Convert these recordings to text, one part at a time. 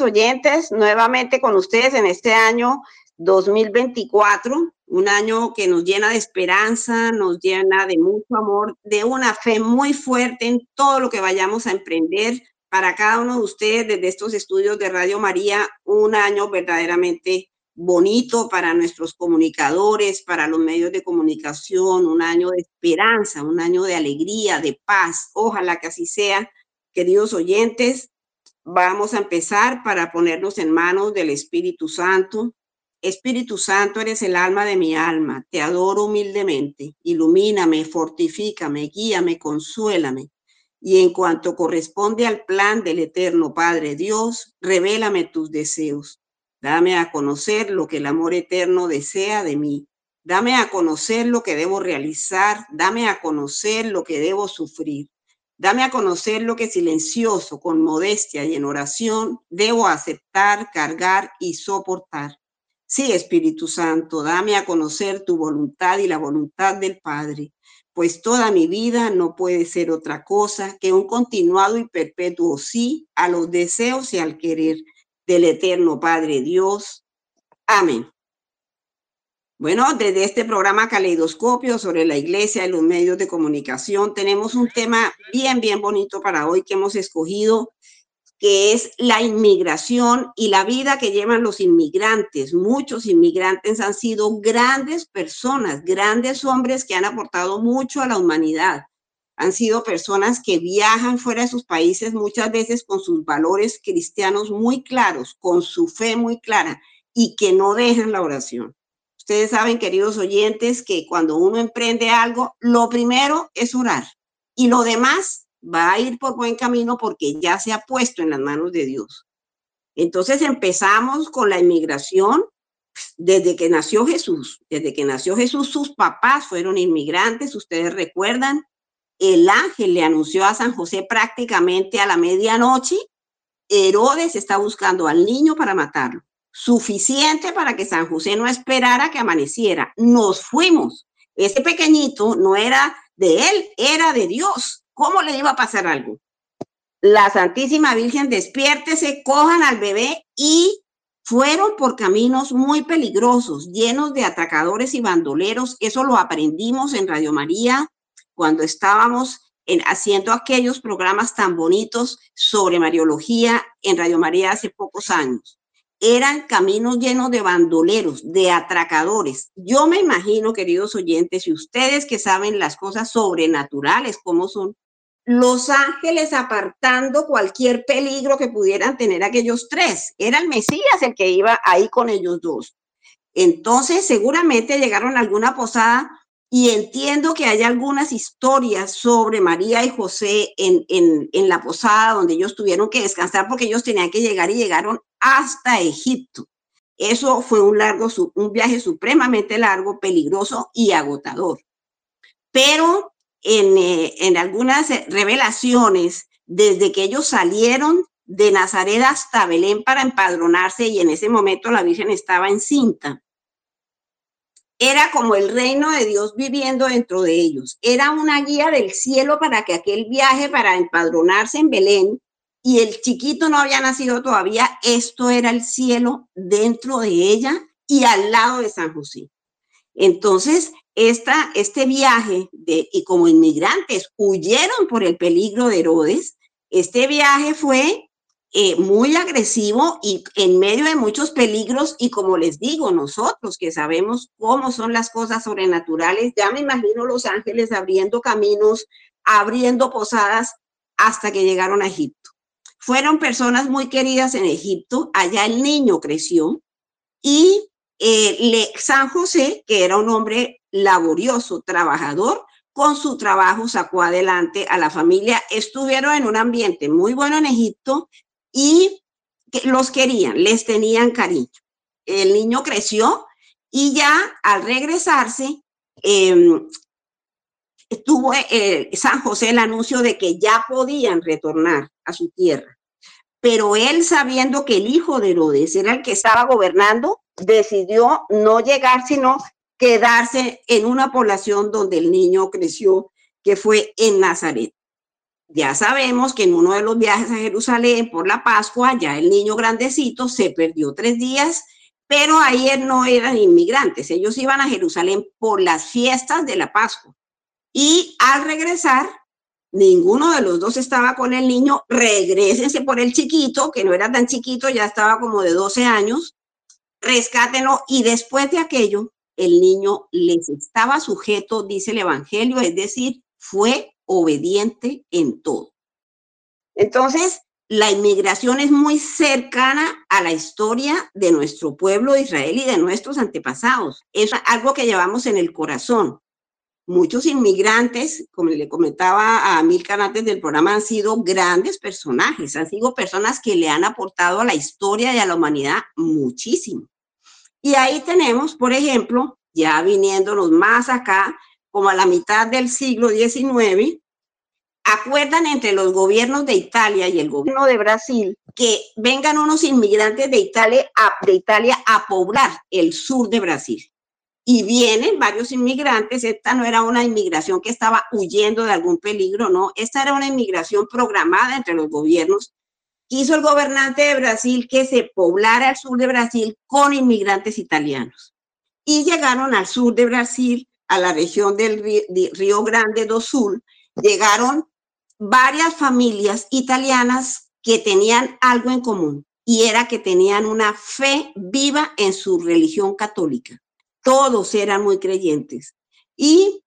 oyentes, nuevamente con ustedes en este año 2024, un año que nos llena de esperanza, nos llena de mucho amor, de una fe muy fuerte en todo lo que vayamos a emprender para cada uno de ustedes desde estos estudios de Radio María, un año verdaderamente bonito para nuestros comunicadores, para los medios de comunicación, un año de esperanza, un año de alegría, de paz. Ojalá que así sea, queridos oyentes. Vamos a empezar para ponernos en manos del Espíritu Santo. Espíritu Santo, eres el alma de mi alma. Te adoro humildemente. Ilumíname, fortifícame, guíame, consuélame. Y en cuanto corresponde al plan del eterno Padre Dios, revélame tus deseos. Dame a conocer lo que el amor eterno desea de mí. Dame a conocer lo que debo realizar. Dame a conocer lo que debo sufrir. Dame a conocer lo que silencioso, con modestia y en oración debo aceptar, cargar y soportar. Sí, Espíritu Santo, dame a conocer tu voluntad y la voluntad del Padre, pues toda mi vida no puede ser otra cosa que un continuado y perpetuo sí a los deseos y al querer del eterno Padre Dios. Amén. Bueno, desde este programa Caleidoscopio sobre la iglesia y los medios de comunicación, tenemos un tema bien, bien bonito para hoy que hemos escogido, que es la inmigración y la vida que llevan los inmigrantes. Muchos inmigrantes han sido grandes personas, grandes hombres que han aportado mucho a la humanidad. Han sido personas que viajan fuera de sus países muchas veces con sus valores cristianos muy claros, con su fe muy clara y que no dejan la oración. Ustedes saben, queridos oyentes, que cuando uno emprende algo, lo primero es orar y lo demás va a ir por buen camino porque ya se ha puesto en las manos de Dios. Entonces empezamos con la inmigración desde que nació Jesús. Desde que nació Jesús, sus papás fueron inmigrantes, ustedes recuerdan. El ángel le anunció a San José prácticamente a la medianoche, Herodes está buscando al niño para matarlo suficiente para que San José no esperara que amaneciera. Nos fuimos. Ese pequeñito no era de él, era de Dios. ¿Cómo le iba a pasar algo? La Santísima Virgen despiértese, cojan al bebé y fueron por caminos muy peligrosos, llenos de atacadores y bandoleros. Eso lo aprendimos en Radio María cuando estábamos en, haciendo aquellos programas tan bonitos sobre Mariología en Radio María hace pocos años eran caminos llenos de bandoleros, de atracadores. Yo me imagino, queridos oyentes, y ustedes que saben las cosas sobrenaturales, como son, los ángeles apartando cualquier peligro que pudieran tener aquellos tres. Era el Mesías el que iba ahí con ellos dos. Entonces, seguramente llegaron a alguna posada y entiendo que hay algunas historias sobre María y José en, en, la posada donde ellos tuvieron que descansar porque ellos tenían que llegar y llegaron hasta Egipto. Eso fue un largo, un viaje supremamente largo, peligroso y agotador. Pero en, eh, en algunas revelaciones, desde que ellos salieron de Nazaret hasta Belén para empadronarse y en ese momento la Virgen estaba encinta, era como el reino de Dios viviendo dentro de ellos. Era una guía del cielo para que aquel viaje para empadronarse en Belén y el chiquito no había nacido todavía, esto era el cielo dentro de ella y al lado de San José. Entonces, esta, este viaje de, y como inmigrantes huyeron por el peligro de Herodes, este viaje fue eh, muy agresivo y en medio de muchos peligros y como les digo, nosotros que sabemos cómo son las cosas sobrenaturales, ya me imagino los ángeles abriendo caminos, abriendo posadas hasta que llegaron a Egipto. Fueron personas muy queridas en Egipto, allá el niño creció y eh, San José, que era un hombre laborioso, trabajador, con su trabajo sacó adelante a la familia. Estuvieron en un ambiente muy bueno en Egipto y los querían, les tenían cariño. El niño creció y ya al regresarse, eh, tuvo eh, San José el anuncio de que ya podían retornar a su tierra. Pero él, sabiendo que el hijo de Herodes era el que estaba gobernando, decidió no llegar, sino quedarse en una población donde el niño creció, que fue en Nazaret. Ya sabemos que en uno de los viajes a Jerusalén por la Pascua, ya el niño grandecito se perdió tres días, pero ayer no eran inmigrantes, ellos iban a Jerusalén por las fiestas de la Pascua. Y al regresar, ninguno de los dos estaba con el niño, regresense por el chiquito, que no era tan chiquito, ya estaba como de 12 años, rescátenlo. Y después de aquello, el niño les estaba sujeto, dice el Evangelio, es decir, fue obediente en todo. Entonces, la inmigración es muy cercana a la historia de nuestro pueblo de Israel y de nuestros antepasados. Es algo que llevamos en el corazón muchos inmigrantes, como le comentaba a Milka antes del programa, han sido grandes personajes, han sido personas que le han aportado a la historia y a la humanidad muchísimo. Y ahí tenemos, por ejemplo, ya viniéndonos más acá, como a la mitad del siglo XIX, acuerdan entre los gobiernos de Italia y el gobierno de Brasil que vengan unos inmigrantes de Italia a, de Italia a poblar el sur de Brasil y vienen varios inmigrantes. Esta no era una inmigración que estaba huyendo de algún peligro, no. Esta era una inmigración programada entre los gobiernos. Quiso el gobernante de Brasil que se poblara el sur de Brasil con inmigrantes italianos. Y llegaron al sur de Brasil, a la región del Río Grande do Sul, llegaron varias familias italianas que tenían algo en común y era que tenían una fe viva en su religión católica todos eran muy creyentes. Y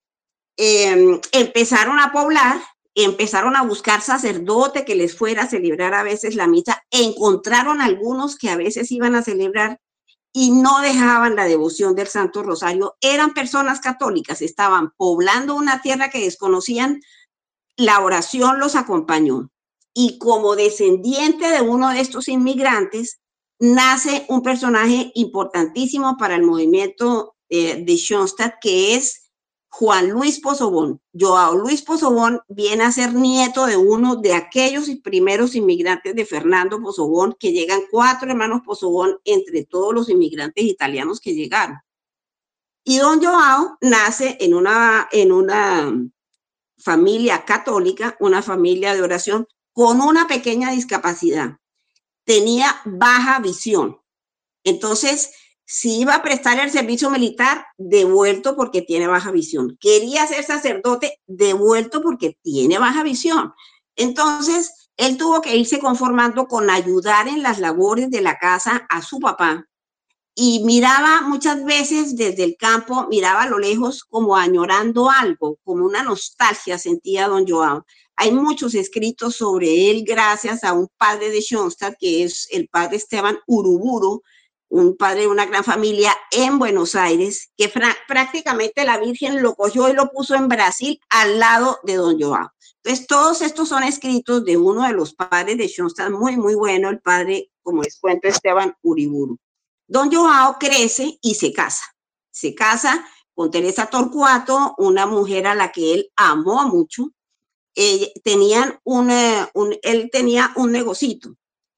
em, empezaron a poblar, empezaron a buscar sacerdote que les fuera a celebrar a veces la misa, encontraron algunos que a veces iban a celebrar y no dejaban la devoción del Santo Rosario. Eran personas católicas, estaban poblando una tierra que desconocían, la oración los acompañó. Y como descendiente de uno de estos inmigrantes, nace un personaje importantísimo para el movimiento eh, de Schoenstatt, que es Juan Luis Pozobón. Joao Luis Pozobón viene a ser nieto de uno de aquellos primeros inmigrantes de Fernando Pozobón, que llegan cuatro hermanos Pozobón entre todos los inmigrantes italianos que llegaron. Y don Joao nace en una, en una familia católica, una familia de oración, con una pequeña discapacidad tenía baja visión. Entonces, si iba a prestar el servicio militar, devuelto porque tiene baja visión. Quería ser sacerdote, devuelto porque tiene baja visión. Entonces, él tuvo que irse conformando con ayudar en las labores de la casa a su papá. Y miraba muchas veces desde el campo, miraba a lo lejos como añorando algo, como una nostalgia sentía don Joao. Hay muchos escritos sobre él gracias a un padre de Schoenstatt, que es el padre Esteban Uruburu, un padre de una gran familia en Buenos Aires, que prácticamente la Virgen lo cogió y lo puso en Brasil al lado de don Joao. Entonces, todos estos son escritos de uno de los padres de Schoenstatt, muy, muy bueno, el padre, como les cuento, Esteban Uriburu. Don Joao crece y se casa. Se casa con Teresa Torcuato, una mujer a la que él amó mucho, tenían un, él tenía un negocito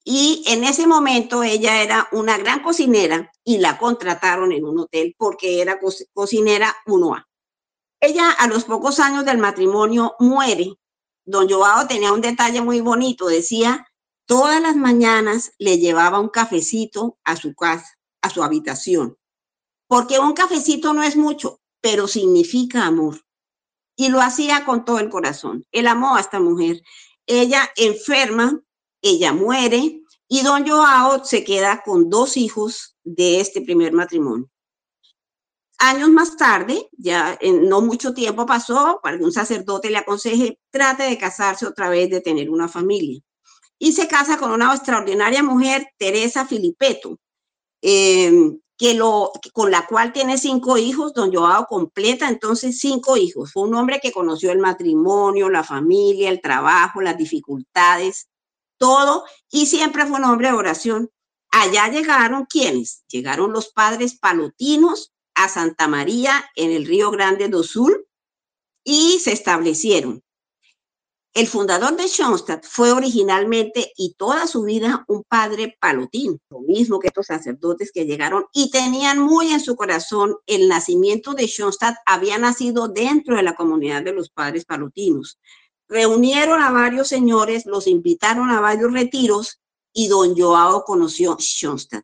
y en ese momento ella era una gran cocinera y la contrataron en un hotel porque era cocinera 1A. Ella a los pocos años del matrimonio muere. Don Joao tenía un detalle muy bonito, decía, todas las mañanas le llevaba un cafecito a su casa, a su habitación, porque un cafecito no es mucho, pero significa amor y lo hacía con todo el corazón. Él amó a esta mujer. Ella enferma, ella muere y don Joao se queda con dos hijos de este primer matrimonio. Años más tarde, ya en no mucho tiempo pasó, para que un sacerdote le aconseje, trate de casarse otra vez, de tener una familia. Y se casa con una extraordinaria mujer, Teresa Filipeto. Eh, que lo, con la cual tiene cinco hijos, don Joao completa entonces cinco hijos. Fue un hombre que conoció el matrimonio, la familia, el trabajo, las dificultades, todo, y siempre fue un hombre de oración. Allá llegaron quienes? Llegaron los padres palotinos a Santa María en el Río Grande do Sul y se establecieron. El fundador de Schoenstatt fue originalmente y toda su vida un padre palotín, lo mismo que estos sacerdotes que llegaron y tenían muy en su corazón el nacimiento de Schoenstatt, había nacido dentro de la comunidad de los padres palotinos. reunieron a varios señores, los invitaron a varios retiros y don Joao conoció Schoenstatt.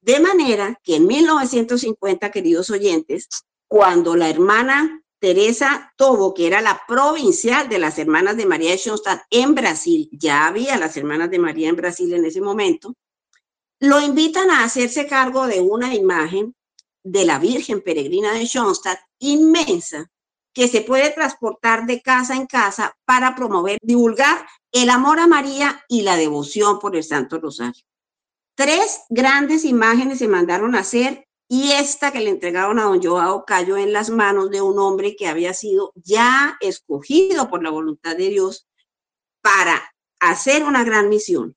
De manera que en 1950, queridos oyentes, cuando la hermana Teresa Tobo, que era la provincial de las hermanas de María de Schoenstatt en Brasil, ya había las hermanas de María en Brasil en ese momento, lo invitan a hacerse cargo de una imagen de la Virgen Peregrina de Schoenstatt inmensa que se puede transportar de casa en casa para promover, divulgar el amor a María y la devoción por el Santo Rosario. Tres grandes imágenes se mandaron a hacer y esta que le entregaron a don Joao cayó en las manos de un hombre que había sido ya escogido por la voluntad de Dios para hacer una gran misión.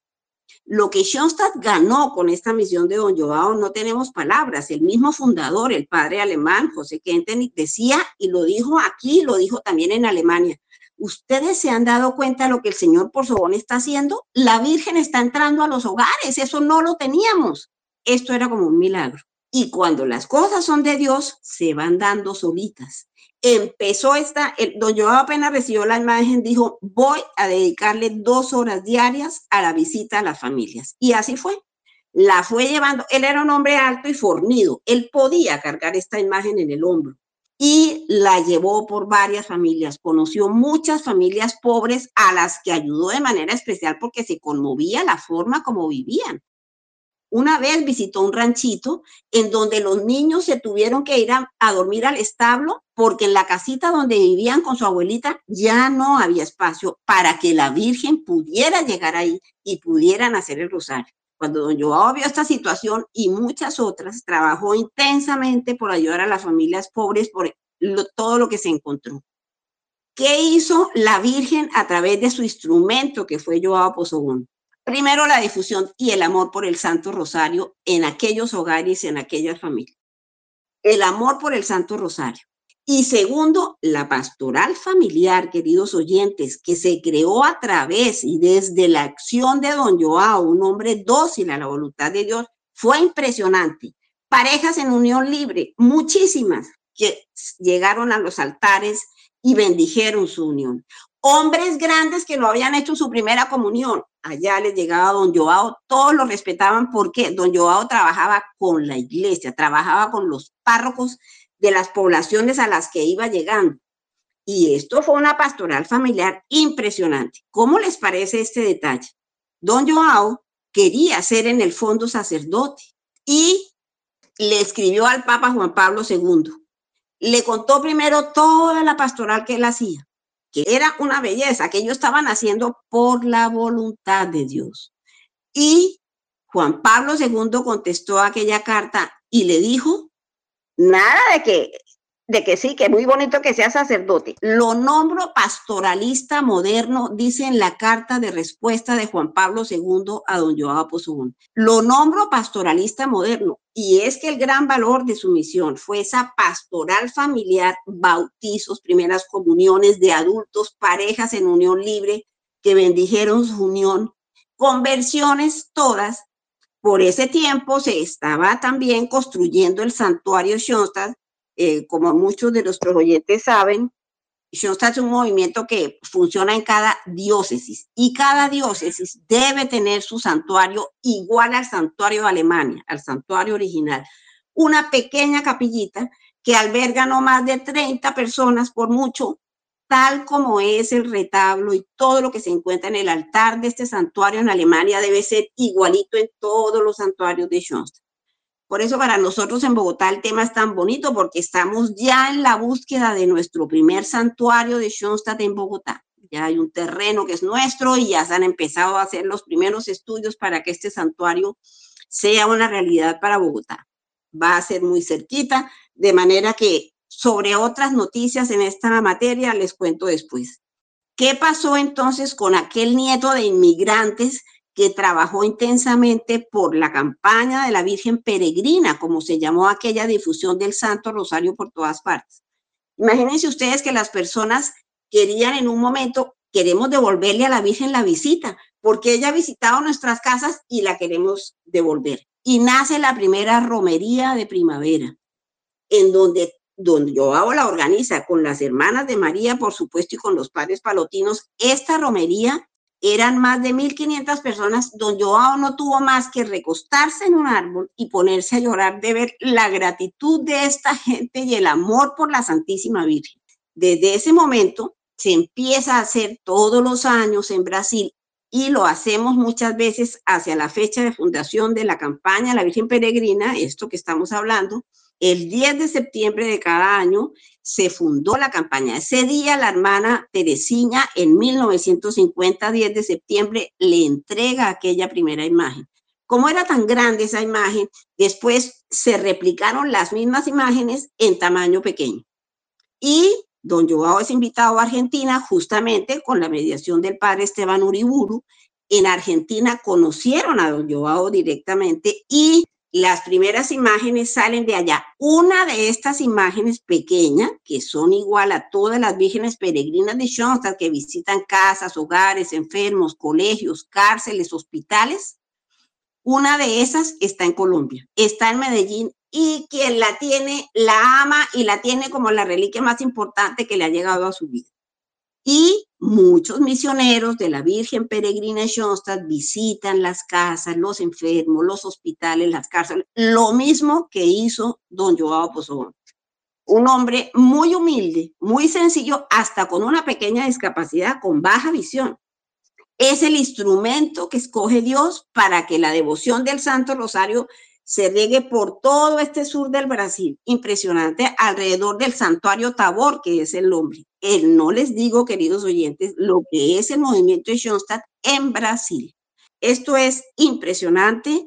Lo que Schoenstatt ganó con esta misión de Don Joao no tenemos palabras. El mismo fundador, el padre alemán, José Kentenich, decía, y lo dijo aquí, lo dijo también en Alemania, ¿ustedes se han dado cuenta de lo que el Señor por Sobón está haciendo? La Virgen está entrando a los hogares, eso no lo teníamos. Esto era como un milagro. Y cuando las cosas son de Dios, se van dando solitas empezó esta, el, don Joao apenas recibió la imagen, dijo, voy a dedicarle dos horas diarias a la visita a las familias. Y así fue. La fue llevando, él era un hombre alto y fornido, él podía cargar esta imagen en el hombro y la llevó por varias familias. Conoció muchas familias pobres a las que ayudó de manera especial porque se conmovía la forma como vivían. Una vez visitó un ranchito en donde los niños se tuvieron que ir a, dormir al establo porque en la casita donde vivían con su abuelita ya no había espacio para que la Virgen pudiera llegar ahí y pudieran hacer el rosario. Cuando don Joao vio esta situación y muchas otras, trabajó intensamente por ayudar a las familias pobres por todo lo que se encontró. ¿Qué hizo la Virgen a través de su instrumento que fue Joao Pozobón? Primero, la difusión y el amor por el Santo Rosario en aquellos hogares, en aquellas familias. El amor por el Santo Rosario. Y segundo, la pastoral familiar, queridos oyentes, que se creó a través y desde la acción de don Joao, un hombre dócil a la voluntad de Dios, fue impresionante. Parejas en unión libre, muchísimas, que llegaron a los altares y bendijeron su unión hombres grandes que no habían hecho su primera comunión. Allá les llegaba don Joao, todos lo respetaban porque don Joao trabajaba con la iglesia, trabajaba con los párrocos de las poblaciones a las que iba llegando. Y esto fue una pastoral familiar impresionante. ¿Cómo les parece este detalle? Don Joao quería ser en el fondo sacerdote y le escribió al Papa Juan Pablo II. Le contó primero toda la pastoral que él hacía que era una belleza, que ellos estaban haciendo por la voluntad de Dios. Y Juan Pablo II contestó aquella carta y le dijo, nada de que de que sí, que muy bonito que sea sacerdote. Lo nombro pastoralista moderno, dice en la carta de respuesta de Juan Pablo II a don Joao Pozugún. Lo nombro pastoralista moderno y es que el gran valor de su misión fue esa pastoral familiar, bautizos, primeras comuniones de adultos, parejas en unión libre que bendijeron su unión, conversiones todas. Por ese tiempo se estaba también construyendo el santuario Schoenstatt eh, como muchos de nuestros oyentes saben, Schoenstatt es un movimiento que funciona en cada diócesis y cada diócesis debe tener su santuario igual al santuario de Alemania, al santuario original. Una pequeña capillita que alberga no más de 30 personas por mucho, tal como es el retablo y todo lo que se encuentra en el altar de este santuario en Alemania debe ser igualito en todos los santuarios de Schoenstatt. Por eso para nosotros en Bogotá el tema es tan bonito porque estamos ya en la búsqueda de nuestro primer santuario de Schoenstatt en Bogotá. Ya hay un terreno que es nuestro y ya se han empezado a hacer los primeros estudios para que este santuario sea una realidad para Bogotá. Va a ser muy cerquita, de manera que sobre otras noticias en esta materia les cuento después. ¿Qué pasó entonces con aquel nieto de inmigrantes que trabajó intensamente por la campaña de la Virgen Peregrina, como se llamó aquella difusión del Santo Rosario por todas partes. Imagínense ustedes que las personas querían en un momento, queremos devolverle a la Virgen la visita, porque ella ha visitado nuestras casas y la queremos devolver. Y nace la primera romería de primavera, en donde donde Joao la organiza con las hermanas de María, por supuesto, y con los padres palotinos, esta romería eran más de 1.500 personas, don Joao no tuvo más que recostarse en un árbol y ponerse a llorar de ver la gratitud de esta gente y el amor por la Santísima Virgen. Desde ese momento se empieza a hacer todos los años en Brasil y lo hacemos muchas veces hacia la fecha de fundación de la campaña La Virgen Peregrina, esto que estamos hablando, el 10 de septiembre de cada año se fundó la campaña. Ese día la hermana Teresina en 1950, 10 de septiembre, le entrega aquella primera imagen. Como era tan grande esa imagen, después se replicaron las mismas imágenes en tamaño pequeño. Y don Joao es invitado a Argentina justamente con la mediación del padre Esteban Uriburu. En Argentina conocieron a don Joao directamente y las primeras imágenes salen de allá. Una de estas imágenes pequeñas, que son igual a todas las vírgenes peregrinas de Schoenstatt que visitan casas, hogares, enfermos, colegios, cárceles, hospitales, una de esas está en Colombia, está en Medellín y quien la tiene, la ama y la tiene como la reliquia más importante que le ha llegado a su vida. Y muchos misioneros de la Virgen Peregrina Schoenstatt visitan las casas, los enfermos, los hospitales, las cárceles, lo mismo que hizo don Joao Pozón. Un hombre muy humilde, muy sencillo, hasta con una pequeña discapacidad, con baja visión. Es el instrumento que escoge Dios para que la devoción del Santo Rosario se riegue por todo este sur del Brasil, impresionante, alrededor del santuario Tabor, que es el nombre. Él no les digo, queridos oyentes, lo que es el movimiento de Schoenstatt en Brasil. Esto es impresionante.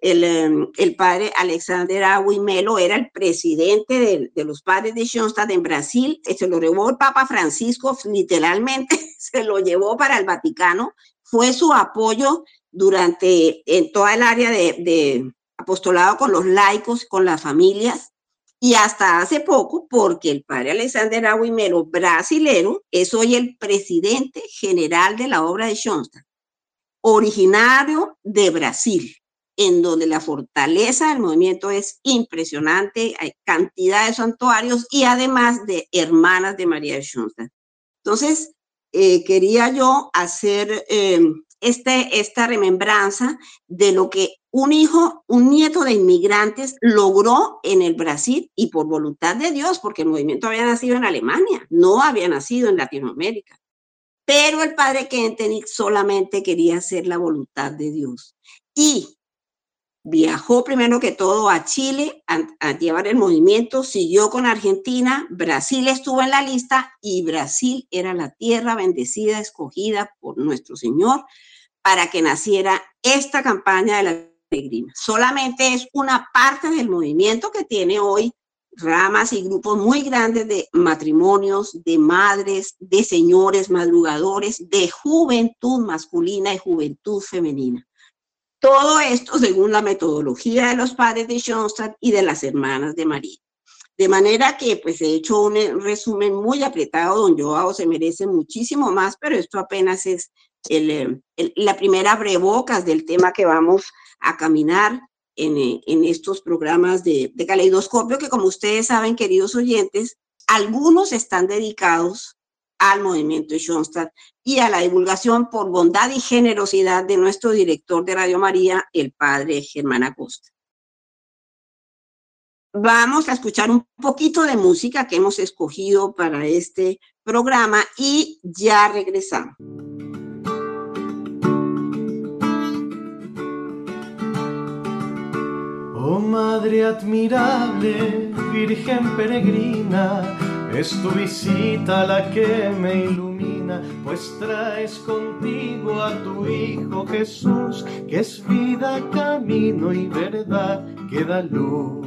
El, em, el padre Alexander Melo era el presidente de, de, los padres de Schoenstatt en Brasil. Se lo llevó el Papa Francisco, literalmente se lo llevó para el Vaticano. Fue su apoyo durante en toda el área de, de apostolado con los laicos, con las familias, y hasta hace poco, porque el padre Alexander Aguimero, brasilero, es hoy el presidente general de la obra de Schoenstatt, originario de Brasil, en donde la fortaleza del movimiento es impresionante, hay cantidad de santuarios y además de hermanas de María de Schoenstatt. Entonces, eh, quería yo hacer eh, este, esta remembranza de lo que un hijo, un nieto de inmigrantes logró en el Brasil y por voluntad de Dios, porque el movimiento había nacido en Alemania, no había nacido en Latinoamérica. Pero el padre Kentenich solamente quería hacer la voluntad de Dios. Y viajó primero que todo a Chile a, llevar el movimiento, siguió con Argentina, Brasil estuvo en la lista y Brasil era la tierra bendecida, escogida por nuestro Señor para que naciera esta campaña de la peregrina. Solamente es una parte del movimiento que tiene hoy ramas y grupos muy grandes de matrimonios, de madres, de señores madrugadores, de juventud masculina y juventud femenina. Todo esto según la metodología de los padres de Schoenstatt y de las hermanas de María. De manera que, pues, he hecho un resumen muy apretado, don Joao se merece muchísimo más, pero esto apenas es el, la primera brebocas del tema que vamos a caminar en, en estos programas de, de caleidoscopio, que como ustedes saben, queridos oyentes, algunos están dedicados al movimiento de Schoenstatt y a la divulgación por bondad y generosidad de nuestro director de Radio María, el padre Germán Acosta. Vamos a escuchar un poquito de música que hemos escogido para este programa y ya regresamos. Oh Madre admirable, Virgen peregrina, es tu visita la que me ilumina, pues traes contigo a tu Hijo Jesús, que es vida, camino y verdad que da luz.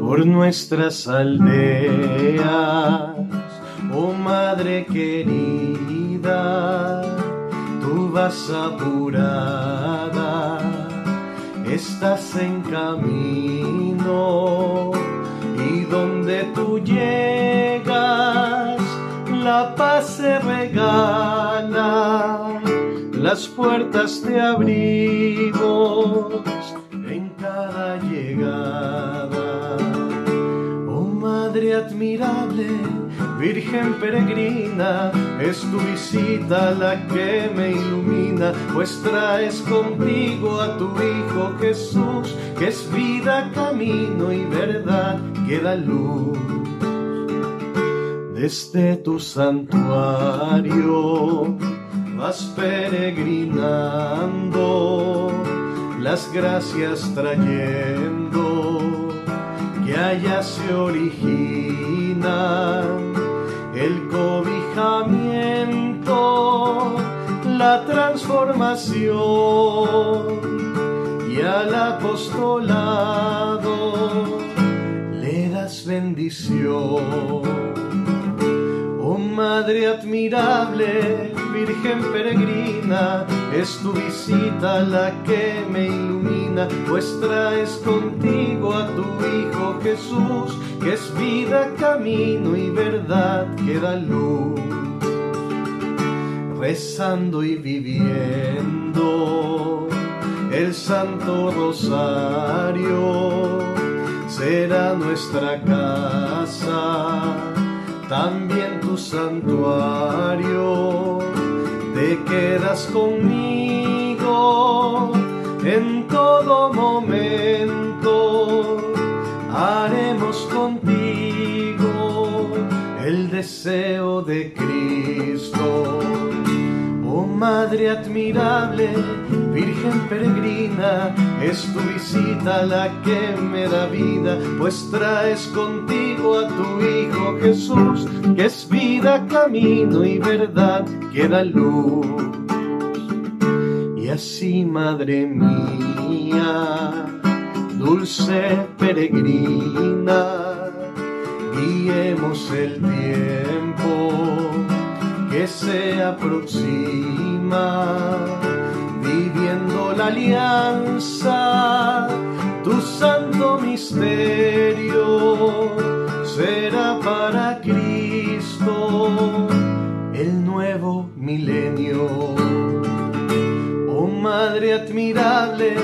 Por nuestras aldeas, oh Madre querida, tú vas apurada estás en camino donde tú llegas la paz se regala, las puertas de abrigos en cada llegada. Madre admirable, Virgen peregrina, es tu visita la que me ilumina, pues traes contigo a tu Hijo Jesús, que es vida, camino y verdad, que da luz. Desde tu santuario vas peregrinando, las gracias trayendo que allá se origina el cobijamiento, la transformación y al apostolado le das bendición. Oh Madre admirable, Virgen peregrina, es tu visita la que me ilumina, pues traes contigo a tu Hijo Jesús, que es vida, camino y verdad que da luz. Rezando y viviendo el Santo Rosario será nuestra casa, también tu santuario te quedas conmigo en todo momento. Haremos contigo el deseo de Cristo. Madre admirable, Virgen peregrina, es tu visita la que me da vida, pues traes contigo a tu Hijo Jesús, que es vida, camino y verdad, que da luz. Y así, Madre mía, dulce peregrina, guiemos el tiempo que se aproxima, viviendo la alianza, tu santo misterio será para Cristo el nuevo milenio. Oh Madre admirable,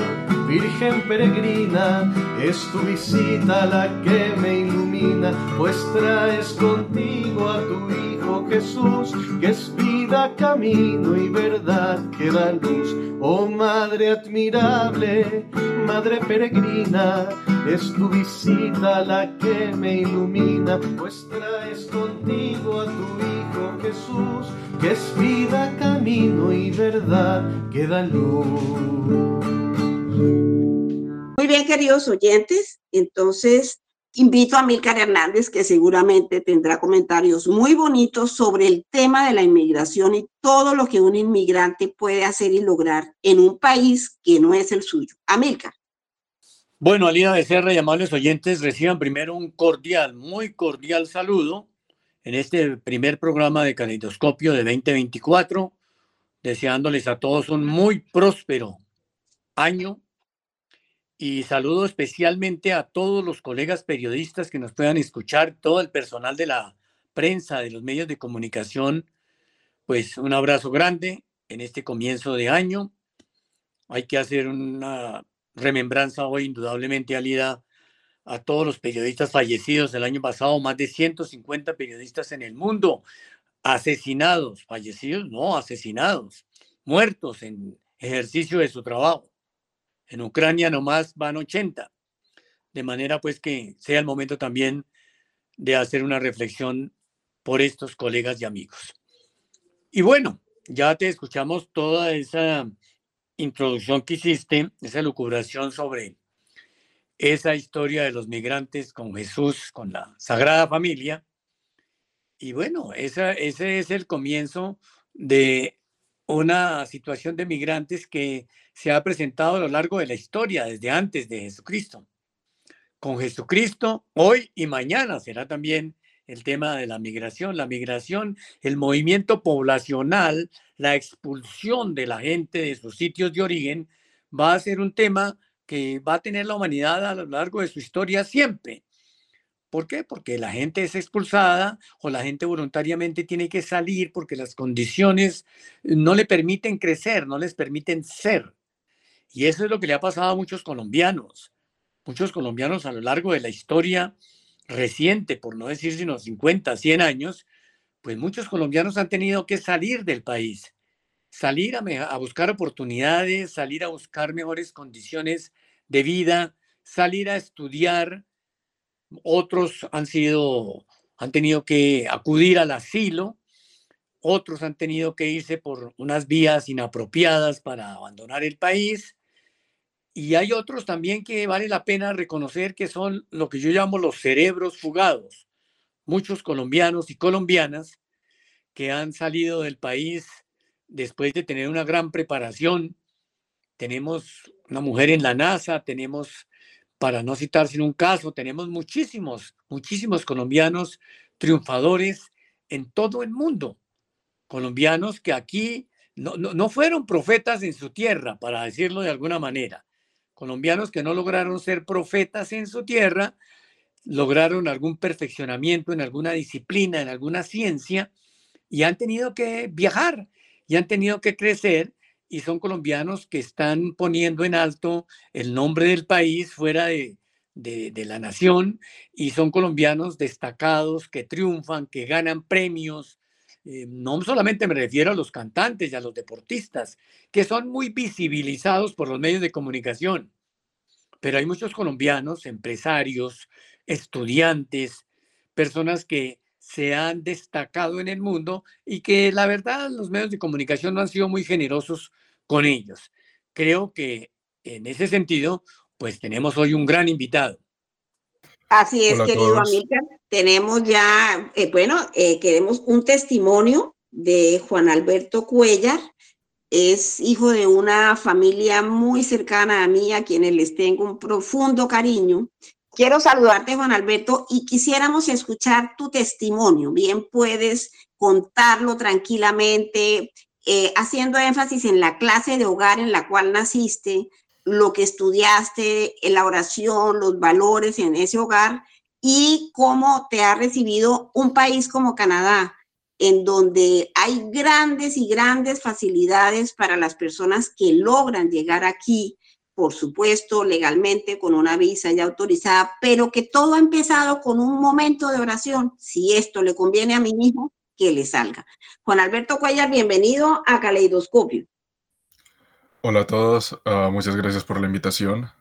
Virgen peregrina, es tu visita la que me ilumina, pues traes contigo a tu Hijo Jesús, que es vida, camino y verdad que da luz. Oh Madre admirable, Madre peregrina, es tu visita la que me ilumina, pues traes contigo a tu Hijo Jesús, que es vida, camino y verdad que da luz. Muy bien, queridos oyentes. Entonces, invito a Milcar Hernández, que seguramente tendrá comentarios muy bonitos sobre el tema de la inmigración y todo lo que un inmigrante puede hacer y lograr en un país que no es el suyo. Amilcar. Bueno, Alida Becerra y amables oyentes, reciban primero un cordial, muy cordial saludo en este primer programa de Caleidoscopio de 2024, deseándoles a todos un muy próspero año y saludo especialmente a todos los colegas periodistas que nos puedan escuchar, todo el personal de la prensa, de los medios de comunicación. Pues un abrazo grande en este comienzo de año. Hay que hacer una remembranza hoy, indudablemente, Alida, a todos los periodistas fallecidos el año pasado, más de 150 periodistas en el mundo, asesinados, fallecidos, no, asesinados, muertos en ejercicio de su trabajo. En Ucrania nomás van 80. De manera pues que sea el momento también de hacer una reflexión por estos colegas y amigos. Y bueno, ya te escuchamos toda esa introducción que hiciste, esa lucubración sobre esa historia de los migrantes con Jesús, con la Sagrada Familia. Y bueno, ese es el comienzo de una situación de migrantes que se ha presentado a lo largo de la historia, desde antes de Jesucristo. Con Jesucristo, hoy y mañana será también el tema de la migración. La migración, el movimiento poblacional, la expulsión de la gente de sus sitios de origen, va a ser un tema que va a tener la humanidad a lo largo de su historia siempre. ¿Por qué? Porque la gente es expulsada o la gente voluntariamente tiene que salir porque las condiciones no le permiten crecer, no les permiten ser. Y eso es lo que le ha pasado a muchos colombianos. Muchos colombianos a lo largo de la historia reciente, por no decir sino 50, 100 años, pues muchos colombianos han tenido que salir del país, salir a, buscar oportunidades, salir a buscar mejores condiciones de vida, salir a estudiar. Otros han sido, han tenido que acudir al asilo, otros han tenido que irse por unas vías inapropiadas para abandonar el país. Y hay otros también que vale la pena reconocer que son lo que yo llamo los cerebros fugados. Muchos colombianos y colombianas que han salido del país después de tener una gran preparación. Tenemos una mujer en la NASA, tenemos, para no citar sin un caso, tenemos muchísimos, muchísimos colombianos triunfadores en todo el mundo. Colombianos que aquí no, no, fueron profetas en su tierra, para decirlo de alguna manera. Colombianos que no lograron ser profetas en su tierra, lograron algún perfeccionamiento en alguna disciplina, en alguna ciencia, y han tenido que viajar y han tenido que crecer y son colombianos que están poniendo en alto el nombre del país fuera de, la nación y son colombianos destacados que triunfan, que ganan premios. Eh, no solamente me refiero a los cantantes y a los deportistas, que son muy visibilizados por los medios de comunicación, pero hay muchos colombianos, empresarios, estudiantes, personas que se han destacado en el mundo y que la verdad los medios de comunicación no han sido muy generosos con ellos. Creo que en ese sentido, pues tenemos hoy un gran invitado. Así es, querido Amílcar. Tenemos ya, eh, bueno, eh, queremos un testimonio de Juan Alberto Cuellar. Es hijo de una familia muy cercana a mí, a quienes les tengo un profundo cariño. Quiero saludarte, Juan Alberto, y quisiéramos escuchar tu testimonio. Bien, puedes contarlo tranquilamente, eh, haciendo énfasis en la clase de hogar en la cual naciste, lo que estudiaste, la oración, los valores en ese hogar y cómo te ha recibido un país como Canadá, en donde hay grandes y grandes facilidades para las personas que logran llegar aquí por supuesto, legalmente con una visa ya autorizada, pero que todo ha empezado con un momento de oración. Si esto le conviene a mi hijo, que le salga. Juan Alberto Cuellar, bienvenido a Caleidoscopio. Hola a todos, ah, muchas gracias por la invitación.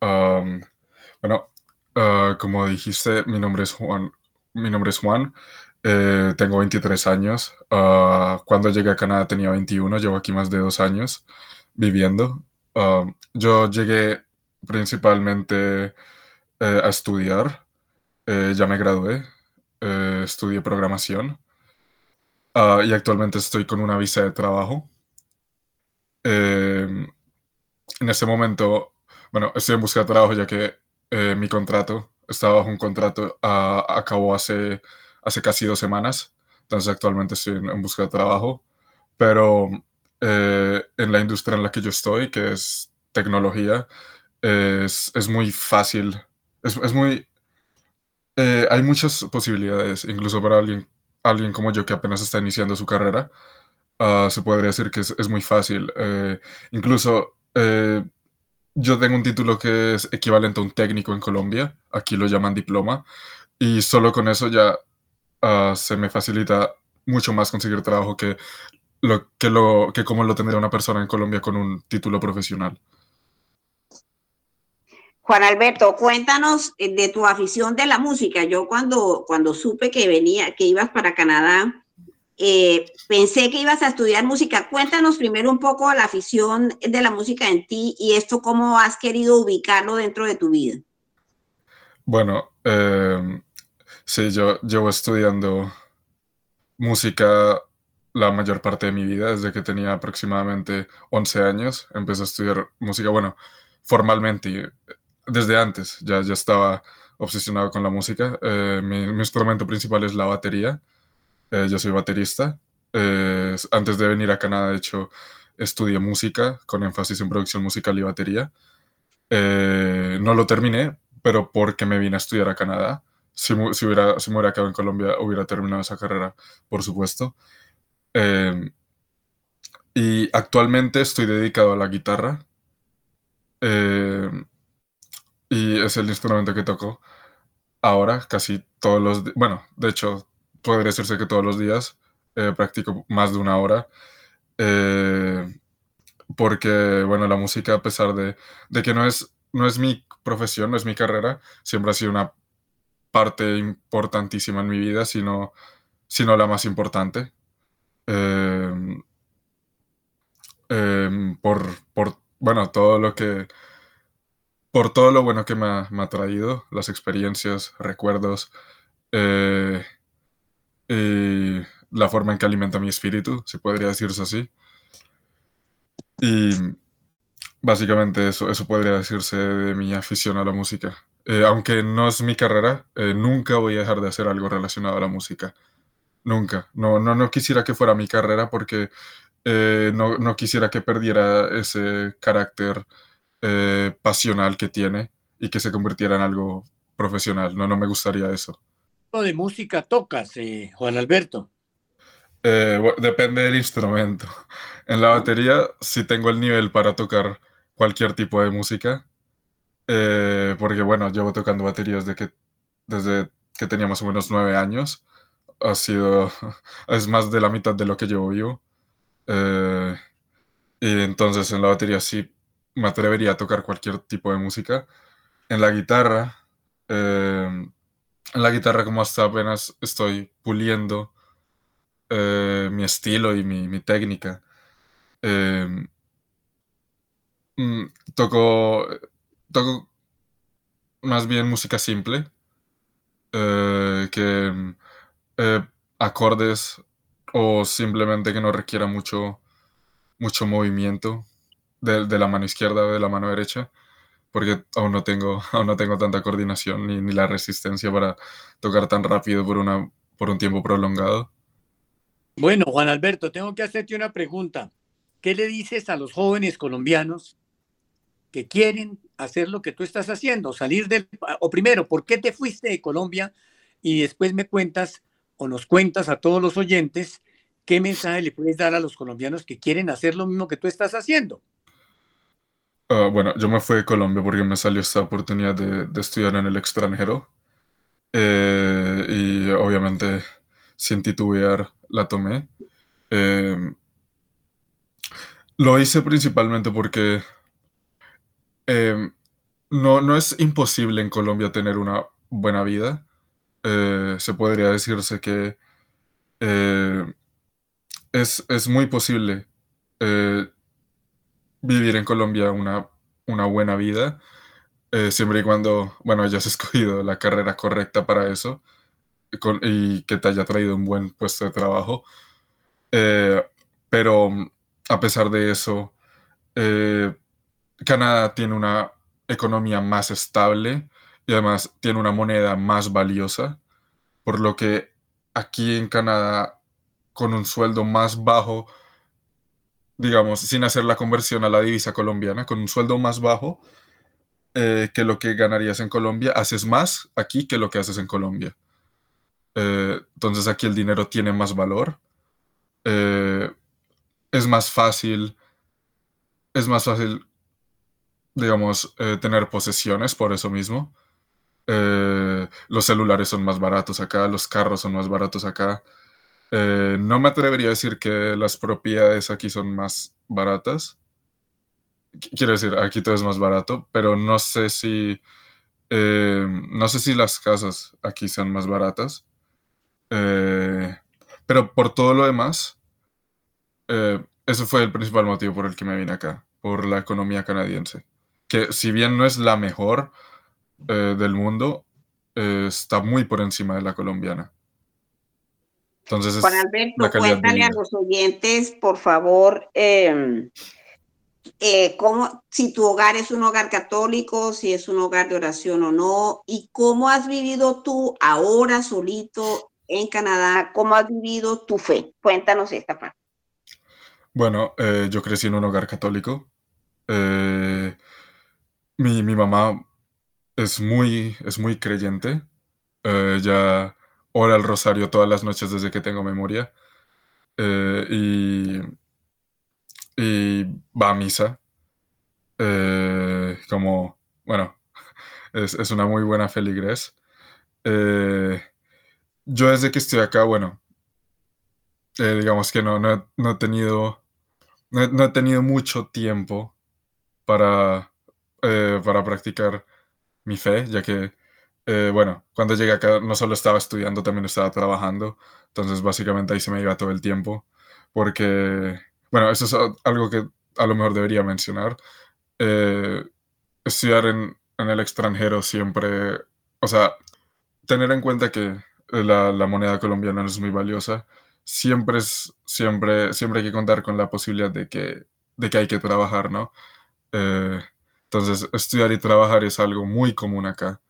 bueno, ah, como dijiste, mi nombre es Juan. Mi nombre es Juan. Eh, tengo 23 años. Ah, cuando llegué a Canadá tenía 21. Llevo aquí más de dos años viviendo. Yo llegué principalmente eh, a estudiar, eh, ya me gradué, estudié programación y actualmente estoy con una visa de trabajo. Em, en este momento, bueno, estoy en busca de trabajo ya que mi contrato, estaba bajo un contrato, ah, acabó hace, hace casi dos semanas, entonces actualmente estoy en busca de trabajo, pero eh, en la industria en la que yo estoy, que es tecnología, es, es muy fácil, es, es muy... Eh, hay muchas posibilidades, incluso para alguien, alguien como yo que apenas está iniciando su carrera, uh, se podría decir que es, muy fácil. Eh, incluso yo tengo un título que es equivalente a un técnico en Colombia, aquí lo llaman diploma, y solo con eso ya uh, se me facilita mucho más conseguir trabajo que lo, que, lo, que como lo tendría una persona en Colombia con un título profesional. Juan Alberto, cuéntanos eh, de tu afición de la música. Yo cuando, cuando supe que venía, que ibas para Canadá, eh, pensé que ibas a estudiar música. Cuéntanos primero un poco la afición de la música en ti y esto cómo has querido ubicarlo dentro de tu vida. Bueno, eh, sí, yo llevo estudiando música la mayor parte de mi vida, desde que tenía aproximadamente 11 años. Empecé a estudiar música, bueno, formalmente, desde antes, ya, ya estaba obsesionado con la música. Eh, mi, instrumento principal es la batería. Eh, yo soy baterista. Eh, antes de venir a Canadá, de hecho, estudié música con énfasis en producción musical y batería. no lo terminé, pero porque me vine a estudiar a Canadá. Si, si, hubiera, si me hubiera quedado en Colombia, hubiera terminado esa carrera, por supuesto. Em, y actualmente estoy dedicado a la guitarra. Em, y es el instrumento que toco. ahora, casi todos los, bueno, de hecho, podría decirse que todos los días eh, practico más de una hora. Eh, porque, bueno, la música, a pesar de, de, que no es, no es mi profesión, no es mi carrera, siempre ha sido una parte importantísima en mi vida, sino, sino la más importante. Eh, Em, por, por, bueno, todo lo que, por todo lo bueno que me ha, traído, las experiencias, recuerdos, y la forma en que alimenta mi espíritu, si podría decirse así. Y básicamente eso, eso podría decirse de mi afición a la música. Eh, aunque no es mi carrera, eh, nunca voy a dejar de hacer algo relacionado a la música. Nunca. No, no, no quisiera que fuera mi carrera porque eh, no, quisiera que perdiera ese carácter eh, pasional que tiene y que se convirtiera en algo profesional. No, no me gustaría eso. De música tocas, eh, Juan Alberto? depende del instrumento. En la batería sí tengo el nivel para tocar cualquier tipo de música, porque bueno, llevo tocando baterías de que, desde que tenía más o menos nueve años. Ha sido, es más de la mitad de lo que llevo vivo. Eh, y entonces en la batería sí me atrevería a tocar cualquier tipo de música. En la guitarra, eh, la guitarra como hasta apenas estoy puliendo eh, mi estilo y mi, técnica. Mm, toco, toco más bien música simple, que acordes o simplemente que no requiera mucho, mucho movimiento de, de, la mano izquierda o de la mano derecha, porque aún no tengo, aún no tengo tanta coordinación ni, ni la resistencia para tocar tan rápido por, una, por un tiempo prolongado. Bueno, Juan Alberto, tengo que hacerte una pregunta. ¿Qué le dices a los jóvenes colombianos que quieren hacer lo que tú estás haciendo? Salir del... O primero, ¿por qué te fuiste de Colombia? Y después me cuentas o nos cuentas a todos los oyentes qué mensaje le puedes dar a los colombianos que quieren hacer lo mismo que tú estás haciendo. Ah, bueno, yo me fui de Colombia porque me salió esta oportunidad de, estudiar en el extranjero eh, y obviamente sin titubear la tomé. Em, lo hice principalmente porque em, no, no es imposible en Colombia tener una buena vida. Eh, se podría decirse que eh, es, muy posible vivir en Colombia una, una buena vida, siempre y cuando, bueno, hayas escogido la carrera correcta para eso y que te haya traído un buen puesto de trabajo. pero a pesar de eso, Canadá tiene una economía más estable y además tiene una moneda más valiosa, por lo que aquí en Canadá, con un sueldo más bajo, digamos, sin hacer la conversión a la divisa colombiana, con un sueldo más bajo eh, que lo que ganarías en Colombia, haces más aquí que lo que haces en Colombia. Eh, entonces aquí el dinero tiene más valor. Eh, es más fácil, es más fácil, digamos, tener posesiones por eso mismo. Los celulares son más baratos acá, los carros son más baratos acá. Eh, no me atrevería a decir que las propiedades aquí son más baratas. Quiero decir, aquí todo es más barato, pero no sé si eh, no sé si las casas aquí sean más baratas. pero por todo lo demás, ese fue el principal motivo por el que me vine acá, por la economía canadiense. Que si bien no es la mejor, eh, del mundo eh, está muy por encima de la colombiana. Entonces, Juan Alberto, cuéntale a los oyentes, por favor, em, eh, cómo, si tu hogar es un hogar católico, si es un hogar de oración o no, y cómo has vivido tú ahora solito en Canadá, cómo has vivido tu fe. Cuéntanos esta parte. Bueno, yo crecí en un hogar católico. mi, mi mamá es muy, es muy creyente. Eh, ya ora el rosario todas las noches desde que tengo memoria. Eh, y, va a misa. Eh, como, bueno, es, una muy buena feligres. Eh, yo desde que estoy acá, bueno, digamos que no, no, no he tenido, no, no, he tenido mucho tiempo para, eh, para practicar mi fe, ya que, eh, bueno, cuando llegué acá no solo estaba estudiando, también estaba trabajando, entonces básicamente ahí se me iba todo el tiempo, porque, bueno, eso es algo que a lo mejor debería mencionar. estudiar en, en el extranjero siempre, o sea, tener en cuenta que la, la, moneda colombiana no es muy valiosa, siempre, es, siempre, siempre hay que contar con la posibilidad de que, de que hay que trabajar, ¿no? Eh, entonces, estudiar y trabajar es algo muy común acá,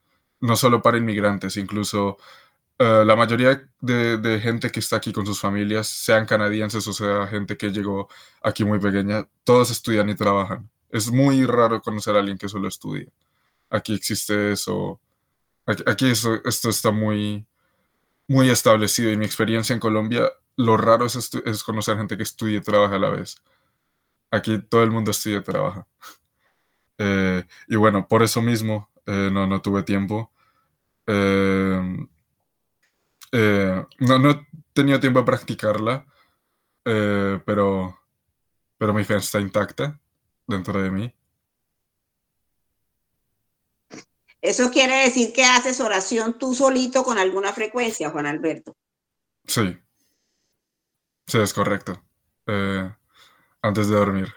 no solo para inmigrantes, incluso uh, la mayoría de, gente que está aquí con sus familias, sean canadienses o sea gente que llegó aquí muy pequeña, todos estudian y trabajan. Es muy raro conocer a alguien que solo estudia. Aquí existe eso. Aquí, aquí eso, esto está muy, muy establecido y mi experiencia en Colombia, lo raro es, es, conocer gente que estudia y trabaja a la vez. Aquí todo el mundo estudia y trabaja. Eh, y bueno, por eso mismo eh, no, no, tuve tiempo. Eh, eh no, no, he tenido tiempo de practicarla, eh, pero, pero mi fe está intacta dentro de mí. Eso quiere decir que haces oración tú solito con alguna frecuencia, Juan Alberto. Sí. Sí, es correcto. Eh, antes de dormir.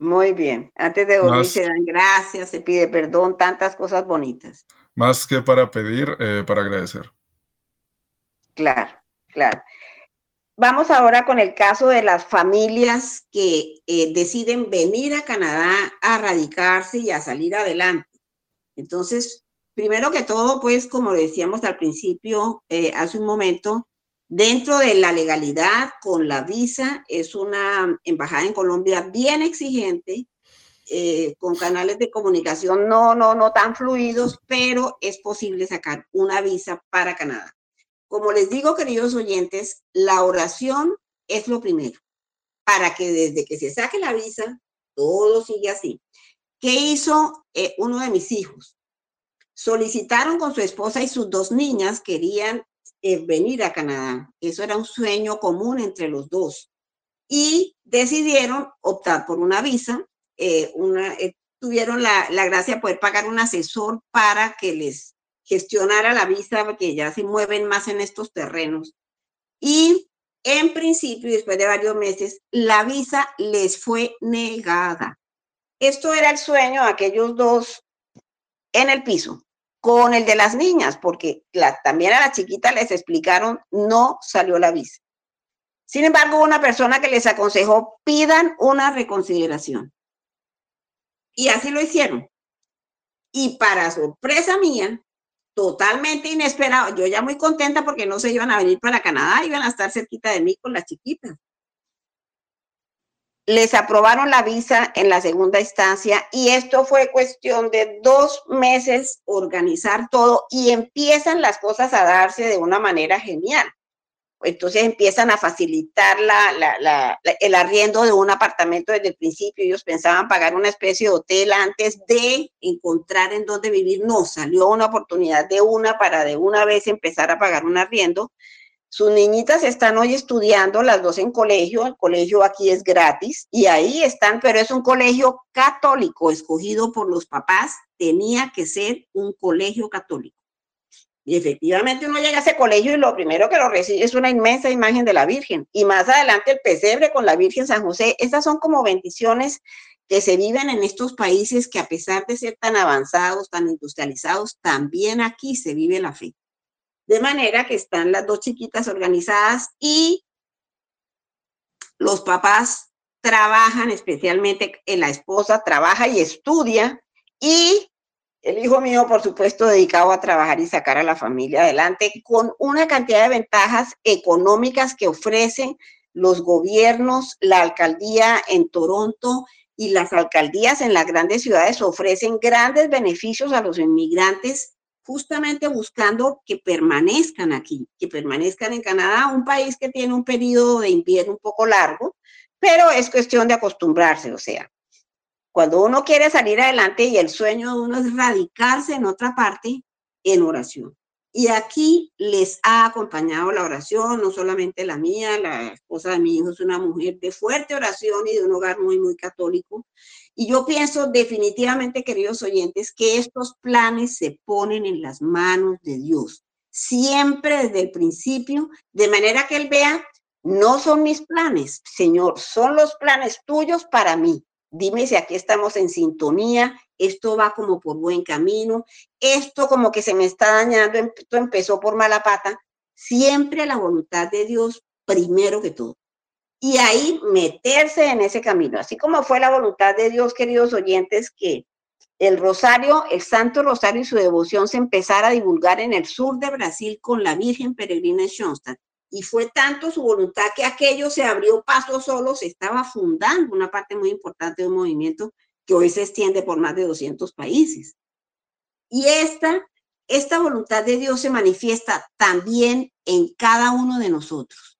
Muy bien. Antes de dormir se dan gracias, se pide perdón, tantas cosas bonitas. Más que para pedir, eh, para agradecer. Claro, claro. Vamos ahora con el caso de las familias que eh, deciden venir a Canadá a radicarse y a salir adelante. Entonces, primero que todo, pues, como decíamos al principio, eh, hace un momento, dentro de la legalidad con la visa, es una embajada en Colombia bien exigente, eh, con canales de comunicación no, no, no tan fluidos, pero es posible sacar una visa para Canadá. Como les digo, queridos oyentes, la oración es lo primero, para que desde que se saque la visa, todo sigue así. ¿Qué hizo eh, uno de mis hijos? Solicitaron con su esposa y sus dos niñas, querían eh, venir a Canadá. Eso era un sueño común entre los dos. Y decidieron optar por una visa. Eh, eh, tuvieron la, la gracia de poder pagar un asesor para que les gestionara la visa, porque ya se mueven más en estos terrenos. Y en principio, después de varios meses, la visa les fue negada. Esto era el sueño de aquellos dos en el piso, con el de las niñas, porque también a la chiquita les explicaron, no salió la visa. Sin embargo, una persona que les aconsejó, pidan una reconsideración. Y así lo hicieron. Y para sorpresa mía, totalmente inesperado. Yo ya muy contenta porque no se iban a venir para Canadá, iban a estar cerquita de mí con las chiquitas. Les aprobaron la visa en la segunda instancia y esto fue cuestión de dos meses organizar todo y empiezan las cosas a darse de una manera genial. Entonces empiezan a facilitar la, el arriendo de un apartamento desde el principio. Ellos pensaban pagar una especie de hotel antes de encontrar en dónde vivir. No, salió una oportunidad de una para de una vez empezar a pagar un arriendo. Sus niñitas están hoy estudiando, las dos en colegio. El colegio aquí es gratis y ahí están, pero es un colegio católico escogido por los papás. Tenía que ser un colegio católico. Y efectivamente uno llega a ese colegio y lo primero que lo recibe es una inmensa imagen de la Virgen. Y más adelante el pesebre con la Virgen San José. Estas son como bendiciones que se viven en estos países que a pesar de ser tan avanzados, tan industrializados, también aquí se vive la fe. De manera que están las dos chiquitas organizadas y los papás trabajan, especialmente en la esposa trabaja y estudia y el hijo mío, por supuesto, dedicado a trabajar y sacar a la familia adelante con una cantidad de ventajas económicas que ofrecen los gobiernos, la alcaldía en Toronto y las alcaldías en las grandes ciudades ofrecen grandes beneficios a los inmigrantes justamente buscando que permanezcan aquí, que permanezcan en Canadá, un país que tiene un periodo de invierno un poco largo, pero es cuestión de acostumbrarse, o sea, cuando uno quiere salir adelante y el sueño de uno es radicarse en otra parte, en oración. Y aquí les ha acompañado la oración, no solamente la mía, la esposa de mi hijo es una mujer de fuerte oración y de un hogar muy, muy católico. Y yo pienso definitivamente, queridos oyentes, que estos planes se ponen en las manos de Dios, siempre desde el principio, de manera que Él vea, no son mis planes, Señor, son los planes tuyos para mí. Dime si aquí estamos en sintonía, esto va como por buen camino, esto como que se me está dañando, esto empezó por mala pata. Siempre la voluntad de Dios primero que todo. Y ahí meterse en ese camino, así como fue la voluntad de Dios, queridos oyentes, que el rosario, el Santo Rosario y su devoción se empezara a divulgar en el sur de Brasil con la Virgen Peregrina Schoenstatt y fue tanto su voluntad que aquello se abrió paso solo, se estaba fundando una parte muy importante de un movimiento que hoy se extiende por más de 200 países. Y esta, esta voluntad de Dios se manifiesta también en cada uno de nosotros.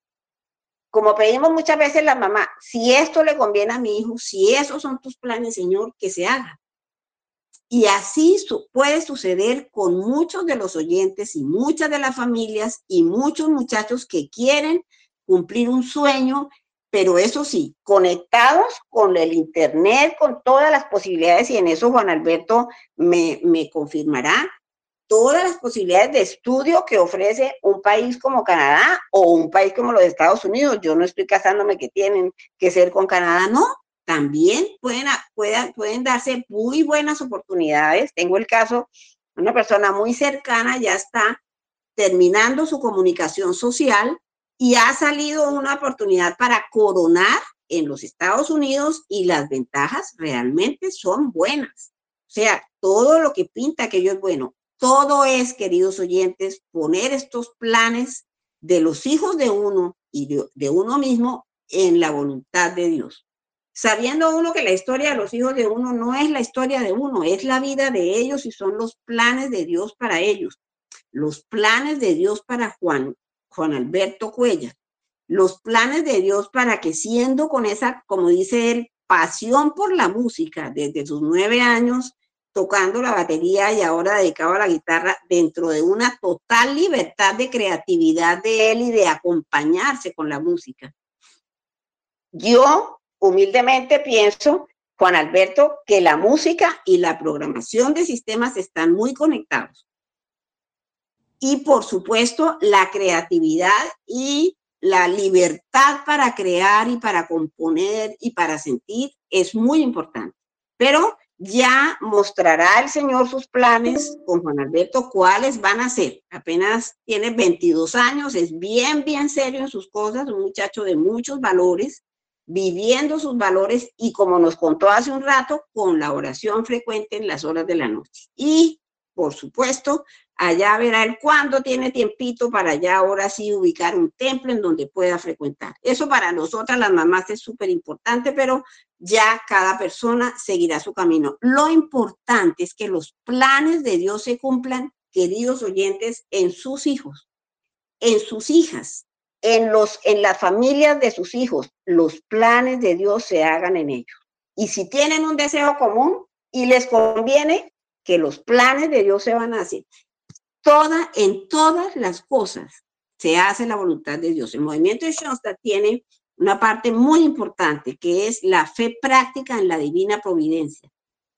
Como pedimos muchas veces la mamá, si esto le conviene a mi hijo, si esos son tus planes, Señor, que se haga. Y así puede suceder con muchos de los oyentes y muchas de las familias y muchos muchachos que quieren cumplir un sueño, pero eso sí, conectados con el Internet, con todas las posibilidades, y en eso Juan Alberto me, me confirmará, todas las posibilidades de estudio que ofrece un país como Canadá o un país como los Estados Unidos. Yo no estoy casándome que tienen que ser con Canadá, no, también pueden, pueden, pueden darse muy buenas oportunidades. Tengo el caso, una persona muy cercana ya está terminando su comunicación social y ha salido una oportunidad para coronar en los Estados Unidos y las ventajas realmente son buenas. O sea, todo lo que pinta aquello es bueno. Todo es, queridos oyentes, poner estos planes de los hijos de uno y de, de uno mismo en la voluntad de Dios sabiendo uno que la historia de los hijos de uno no es la historia de uno, es la vida de ellos y son los planes de Dios para ellos. Los planes de Dios para Juan, Juan Alberto Cuella. Los planes de Dios para que siendo con esa, como dice él, pasión por la música desde sus nueve años, tocando la batería y ahora dedicado a la guitarra dentro de una total libertad de creatividad de él y de acompañarse con la música. Yo humildemente pienso, Juan Alberto, que la música y la programación de sistemas están muy conectados. Y por supuesto, la creatividad y la libertad para crear y para componer y para sentir es muy importante. Pero ya mostrará el Señor sus planes con Juan Alberto, cuáles van a ser. Apenas tiene 22 años, es bien, bien serio en sus cosas, un muchacho de muchos valores viviendo sus valores y como nos contó hace un rato, con la oración frecuente en las horas de la noche. Y, por supuesto, allá verá él cuándo tiene tiempito para ya ahora sí ubicar un templo en donde pueda frecuentar. Eso para nosotras las mamás es súper importante, pero ya cada persona seguirá su camino. Lo importante es que los planes de Dios se cumplan, queridos oyentes, en sus hijos, en sus hijas, en, los, en las familias de sus hijos, los planes de Dios se hagan en ellos. Y si tienen un deseo común y les conviene, que los planes de Dios se van a hacer. Toda, en todas las cosas se hace la voluntad de Dios. El movimiento de Schoenstatt tiene una parte muy importante que es la fe práctica en la divina providencia.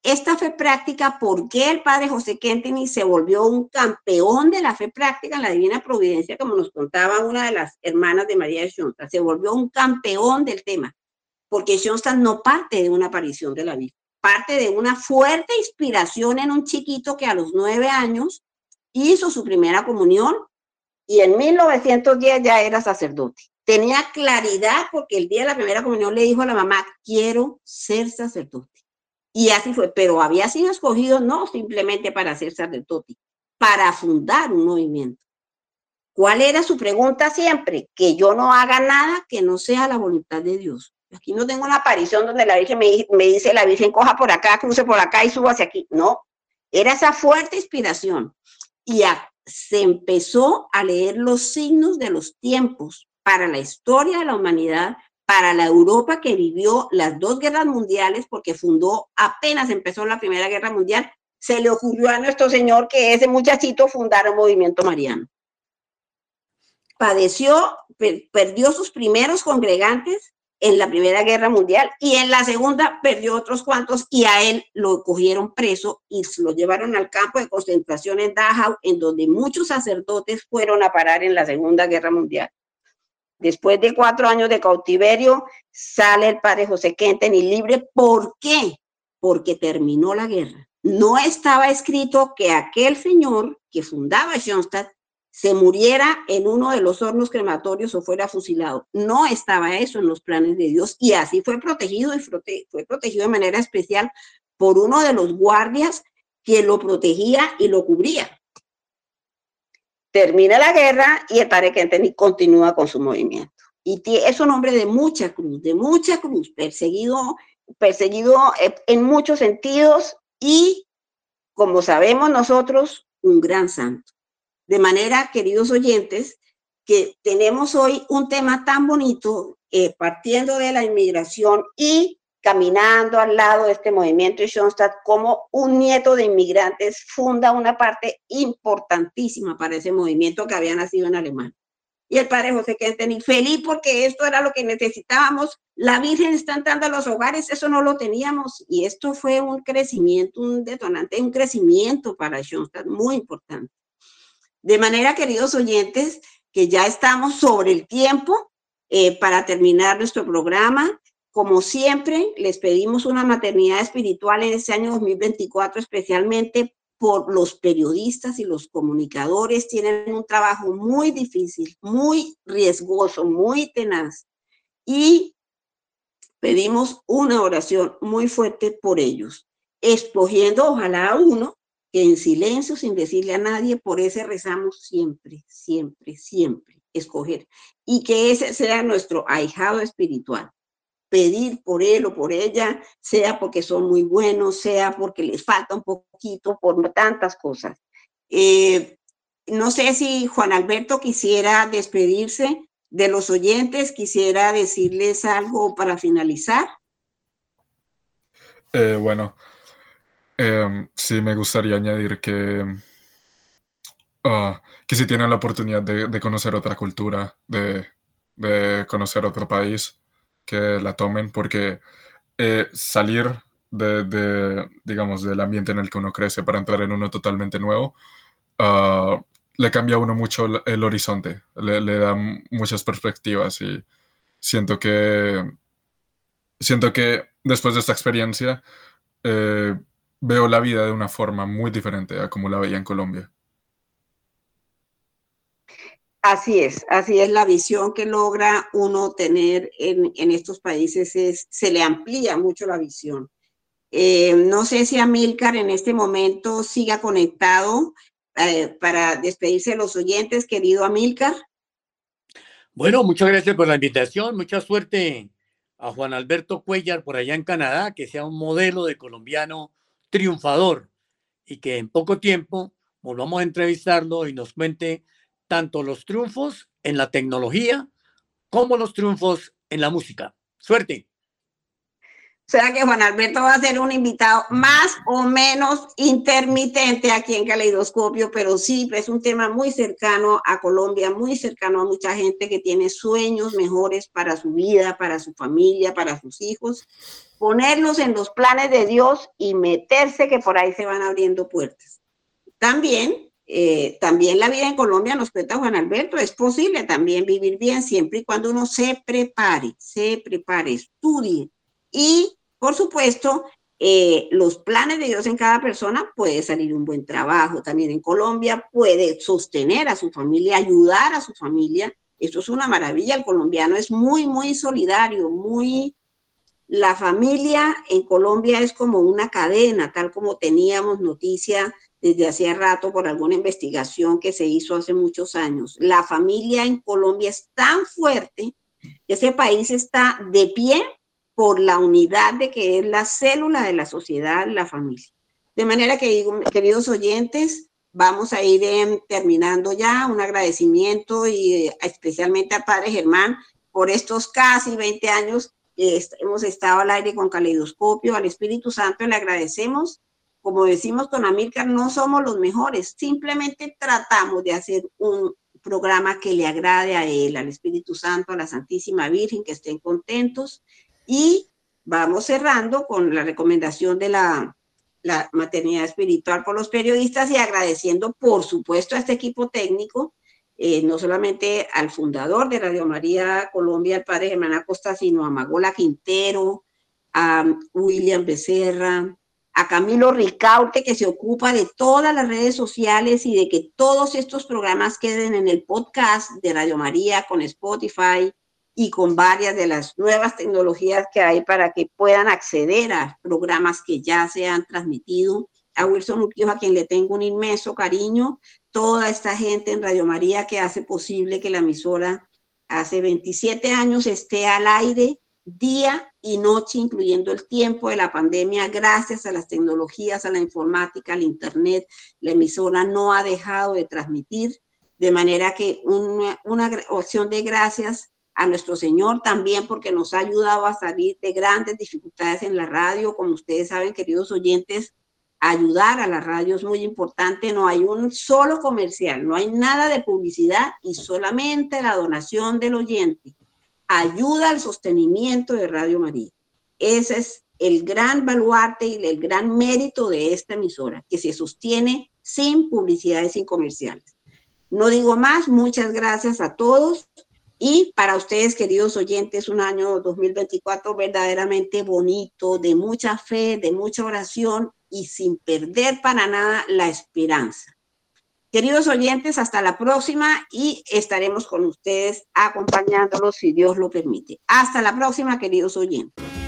Esta fe práctica, ¿por qué el padre José Kentini se volvió un campeón de la fe práctica en la divina providencia, como nos contaba una de las hermanas de María de Schoenstatt? Se volvió un campeón del tema, porque Schoenstatt no parte de una aparición de la Virgen, parte de una fuerte inspiración en un chiquito que a los nueve años hizo su primera comunión y en 1910 ya era sacerdote. Tenía claridad porque el día de la primera comunión le dijo a la mamá, quiero ser sacerdote. Y así fue, pero había sido escogido no simplemente para ser sacerdote, para fundar un movimiento. ¿Cuál era su pregunta siempre? Que yo no haga nada que no sea la voluntad de Dios. Aquí no tengo una aparición donde la Virgen me, me dice, la Virgen coja por acá, cruce por acá y suba hacia aquí. No, era esa fuerte inspiración. Y se empezó a leer los signos de los tiempos para la historia de la humanidad, para la Europa que vivió las dos guerras mundiales, porque fundó, apenas empezó la Primera Guerra Mundial, se le ocurrió a nuestro Señor que ese muchachito fundara un movimiento mariano. Padeció, perdió sus primeros congregantes en la Primera Guerra Mundial y en la Segunda perdió otros cuantos y a él lo cogieron preso y lo llevaron al campo de concentración en Dachau, en donde muchos sacerdotes fueron a parar en la Segunda Guerra Mundial. Después de cuatro años de cautiverio, sale el padre José y libre. ¿Por qué? Porque terminó la guerra. No estaba escrito que aquel señor que fundaba Schoenstatt se muriera en uno de los hornos crematorios o fuera fusilado. No estaba eso en los planes de Dios y así fue protegido y fue protegido de manera especial por uno de los guardias que lo protegía y lo cubría. Termina la guerra y el padre Kentenny continúa con su movimiento. Y es un hombre de mucha cruz, de mucha cruz, perseguido, perseguido eh, en muchos sentidos y, como sabemos nosotros, un gran santo. De manera, queridos oyentes, que tenemos hoy un tema tan bonito, eh, partiendo de la inmigración y caminando al lado de este movimiento de Schoenstatt, como un nieto de inmigrantes funda una parte importantísima para ese movimiento que había nacido en Alemania. Y el padre José Quenteni, feliz porque esto era lo que necesitábamos. La Virgen está entrando a los hogares, eso no lo teníamos. Y esto fue un crecimiento, un detonante, un crecimiento para Schoenstatt muy importante. De manera, queridos oyentes, que ya estamos sobre el tiempo eh, para terminar nuestro programa. Como siempre, les pedimos una maternidad espiritual en este año 2024, especialmente por los periodistas y los comunicadores. Tienen un trabajo muy difícil, muy riesgoso, muy tenaz. Y pedimos una oración muy fuerte por ellos, escogiendo ojalá a uno que en silencio, sin decirle a nadie, por ese rezamos siempre, siempre, siempre, escoger. Y que ese sea nuestro ahijado espiritual. Pedir por él o por ella, sea porque son muy buenos, sea porque les falta un poquito, por tantas cosas. Eh, no sé si Juan Alberto quisiera despedirse de los oyentes, quisiera decirles algo para finalizar. Eh, bueno, Em, sí, me gustaría añadir que, ah, que si tienen la oportunidad de, conocer otra cultura, de, conocer otro país, que la tomen, porque eh, salir de, digamos, del ambiente en el que uno crece para entrar en uno totalmente nuevo, ah, le cambia a uno mucho el, horizonte, le, da muchas perspectivas y siento que, siento que después de esta experiencia, eh, veo la vida de una forma muy diferente a como la veía en Colombia. Así es, así es la visión que logra uno tener en, estos países, es, se le amplía mucho la visión. Eh, no sé si Amilcar en este momento siga conectado eh, para despedirse de los oyentes, querido Amilcar. Bueno, muchas gracias por la invitación, mucha suerte a Juan Alberto Cuellar por allá en Canadá, que sea un modelo de colombiano triunfador y que en poco tiempo volvamos a entrevistarlo y nos cuente tanto los triunfos en la tecnología como los triunfos en la música. Suerte. O sea que Juan Alberto va a ser un invitado más o menos intermitente aquí en Caleidoscopio, pero sí, es un tema muy cercano a Colombia, muy cercano a mucha gente que tiene sueños mejores para su vida, para su familia, para sus hijos ponerlos en los planes de Dios y meterse que por ahí se van abriendo puertas. También, eh, también la vida en Colombia, nos cuenta Juan Alberto, es posible también vivir bien siempre y cuando uno se prepare, se prepare, estudie. Y, por supuesto, eh, los planes de Dios en cada persona puede salir un buen trabajo. También en Colombia puede sostener a su familia, ayudar a su familia. Esto es una maravilla. El colombiano es muy, muy solidario, muy la familia en Colombia es como una cadena, tal como teníamos noticia desde hacía rato por alguna investigación que se hizo hace muchos años. La familia en Colombia es tan fuerte que ese país está de pie por la unidad de que es la célula de la sociedad, la familia. De manera que, queridos oyentes, vamos a ir em, terminando ya. Un agradecimiento y eh, especialmente a Padre Germán por estos casi 20 años hemos estado al aire con Caleidoscopio, al Espíritu Santo le agradecemos como decimos con Amílcar, no somos los mejores, simplemente tratamos de hacer un programa que le agrade a él, al Espíritu Santo, a la Santísima Virgen, que estén contentos. Y vamos cerrando con la recomendación de la, la maternidad espiritual por los periodistas y agradeciendo, por supuesto, a este equipo técnico, eh, no solamente al fundador de Radio María Colombia, el padre Germán Acosta, sino a Magola Quintero, a William Becerra, a Camilo Ricaute, que se ocupa de todas las redes sociales y de que todos estos programas queden en el podcast de Radio María con Spotify y con varias de las nuevas tecnologías que hay para que puedan acceder a programas que ya se han transmitido. A Wilson Urquijo, a quien le tengo un inmenso cariño, toda esta gente en Radio María que hace posible que la emisora hace 27 años esté al aire día y noche, incluyendo el tiempo de la pandemia, gracias a las tecnologías, a la informática, al Internet, la emisora no ha dejado de transmitir, de manera que una, una opción de gracias a nuestro Señor también porque nos ha ayudado a salir de grandes dificultades en la radio, como ustedes saben, queridos oyentes, ayudar a la radio es muy importante, no hay un solo comercial, no hay nada de publicidad y solamente la donación del oyente ayuda al sostenimiento de Radio María. Ese es el gran baluarte y el gran mérito de esta emisora, que se sostiene sin publicidad y sin comerciales. No digo más, muchas gracias a todos y para ustedes, queridos oyentes, un año 2024 verdaderamente bonito, de mucha fe, de mucha oración y sin perder para nada la esperanza. Queridos oyentes, hasta la próxima y estaremos con ustedes acompañándolos si Dios lo permite. Hasta la próxima, queridos oyentes.